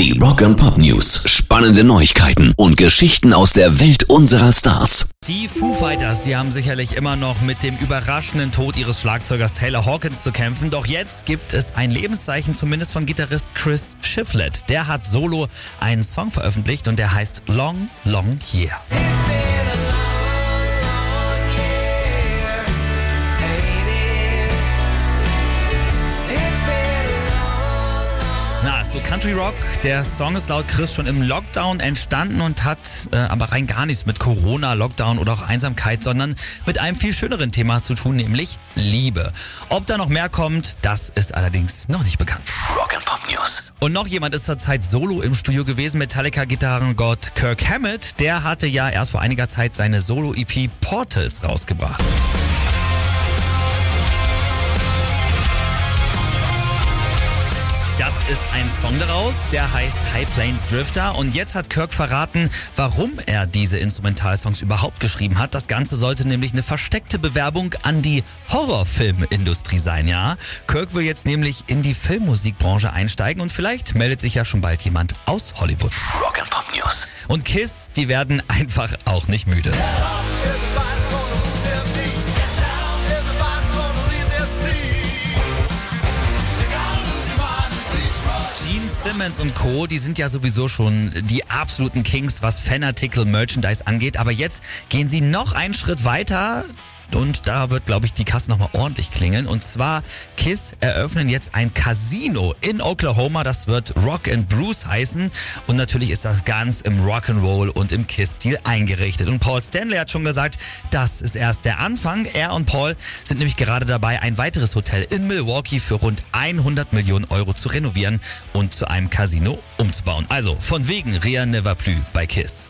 Die Rock and Pop News. Spannende Neuigkeiten und Geschichten aus der Welt unserer Stars. Die Foo Fighters, die haben sicherlich immer noch mit dem überraschenden Tod ihres Schlagzeugers Taylor Hawkins zu kämpfen. Doch jetzt gibt es ein Lebenszeichen, zumindest von Gitarrist Chris Shiflett. Der hat solo einen Song veröffentlicht und der heißt Long, Long Year. So Country Rock. Der Song ist laut Chris schon im Lockdown entstanden und hat äh, aber rein gar nichts mit Corona, Lockdown oder auch Einsamkeit, sondern mit einem viel schöneren Thema zu tun, nämlich Liebe. Ob da noch mehr kommt, das ist allerdings noch nicht bekannt. Rock and Pop News. Und noch jemand ist zurzeit solo im Studio gewesen, Metallica-Gitarrengott Kirk Hammett. Der hatte ja erst vor einiger Zeit seine Solo-EP Portals rausgebracht. Ist ein Song daraus, der heißt High Plains Drifter. Und jetzt hat Kirk verraten, warum er diese Instrumentalsongs überhaupt geschrieben hat. Das Ganze sollte nämlich eine versteckte Bewerbung an die Horrorfilmindustrie sein, ja? Kirk will jetzt nämlich in die Filmmusikbranche einsteigen und vielleicht meldet sich ja schon bald jemand aus Hollywood. Rock and Pop News. Und Kiss, die werden einfach auch nicht müde. Gene Simmons und Co., die sind ja sowieso schon die absoluten Kings, was Fanartikel Merchandise angeht. Aber jetzt gehen sie noch einen Schritt weiter. Und da wird, glaube ich, die Kasse nochmal ordentlich klingeln. Und zwar, Kiss eröffnen jetzt ein Casino in Oklahoma. Das wird Rock and Bruce heißen. Und natürlich ist das ganz im Rock'n'Roll und im Kiss-Stil eingerichtet. Und Paul Stanley hat schon gesagt, das ist erst der Anfang. Er und Paul sind nämlich gerade dabei, ein weiteres Hotel in Milwaukee für rund 100 Millionen Euro zu renovieren und zu einem Casino umzubauen. Also von wegen Ria Never Plus bei Kiss.